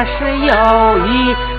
那是友谊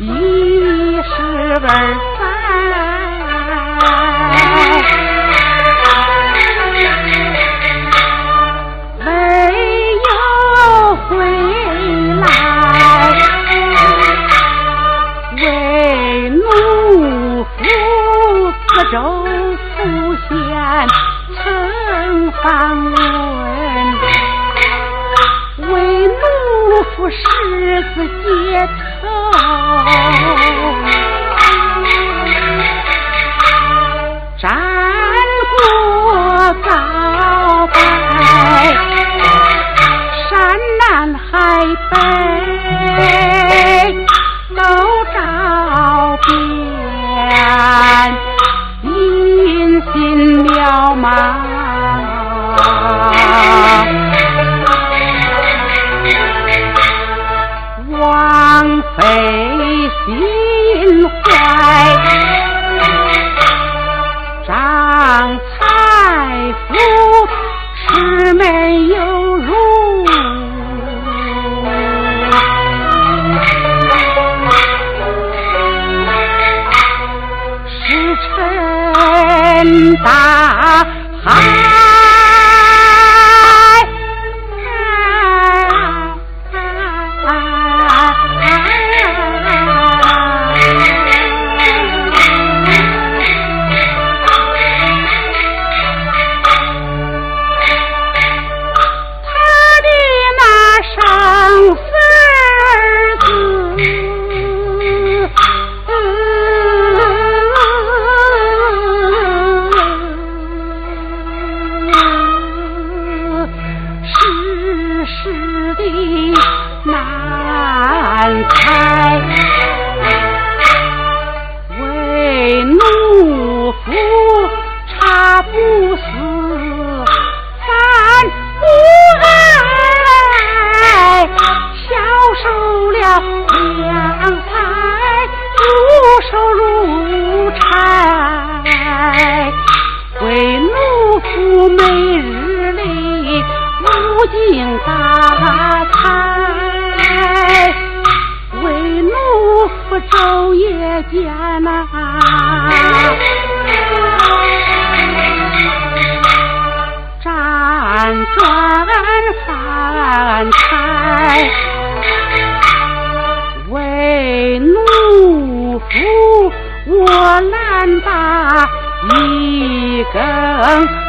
一十字街头。三打一更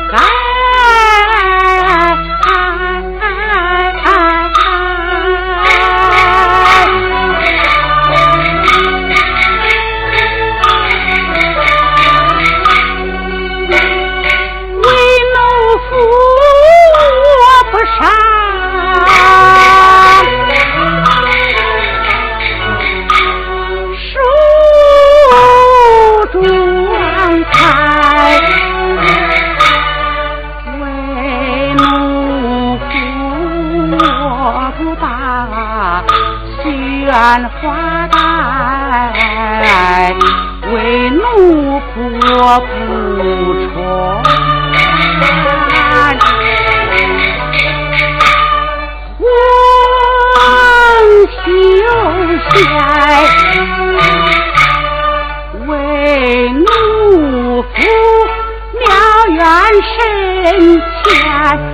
天下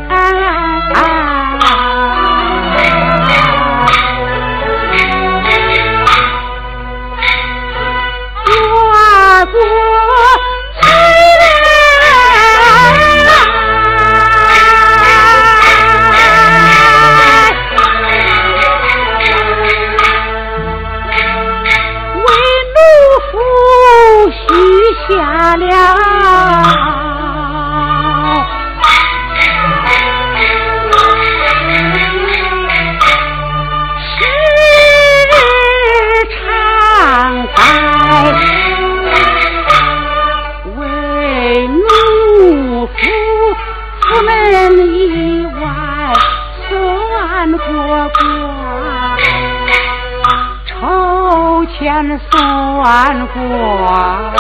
花，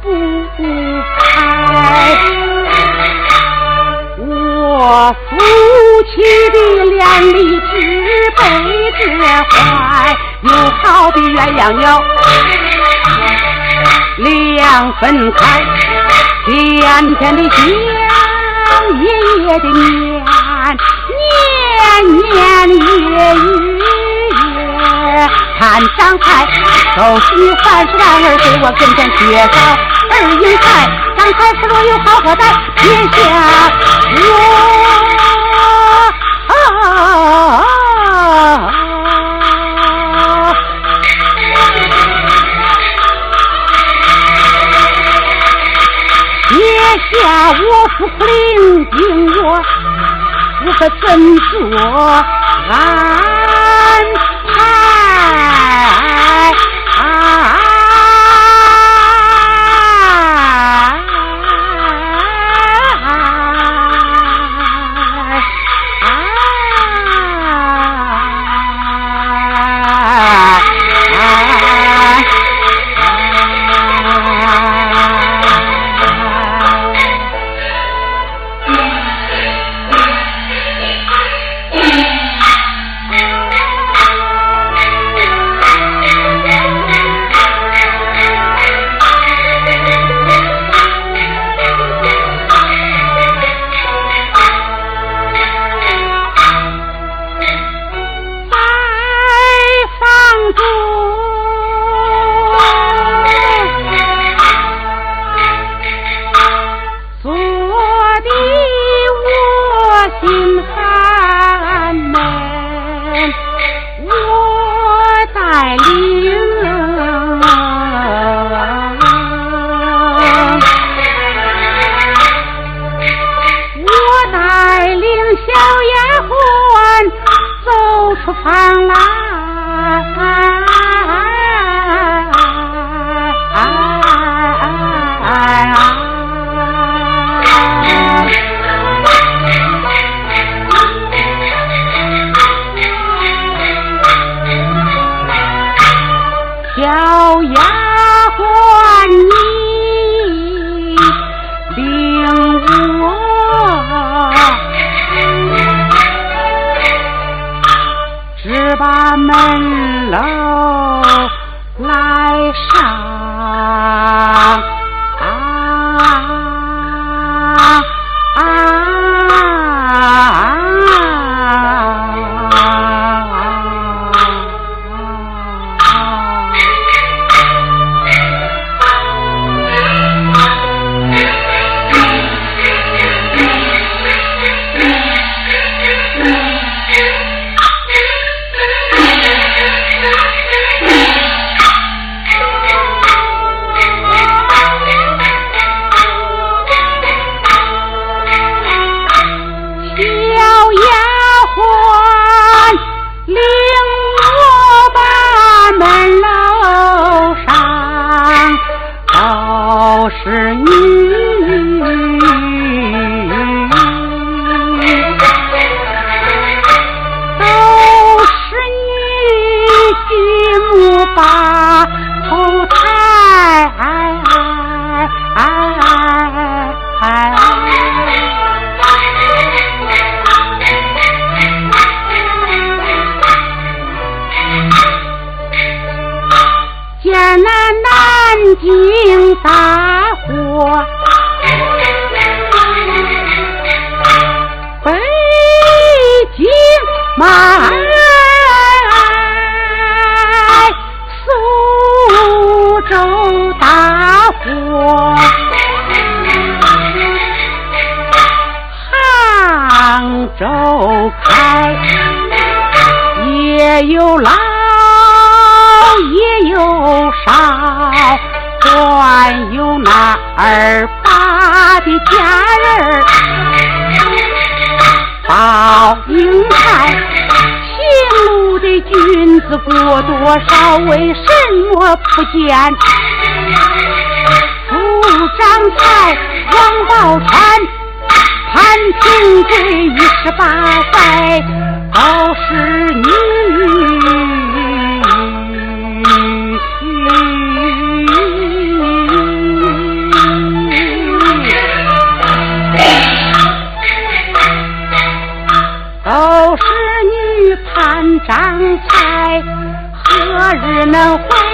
不开。我夫妻的两粒芝麻结怀，又好比鸳鸯鸟，两分开，一天的甜，一夜的眠。年年月月看张才，都是你还是然儿给我跟前缺少二英才，张才是若有好何在，天下我。灭下我父苦领兵，我我可怎做啊。大火北京马苏州大火杭州开也有来二八的家人报命，看姓卢的君子过多少，为什么不见？朱章才、王宝钏、潘平贵，一十八载都是女。只。能换？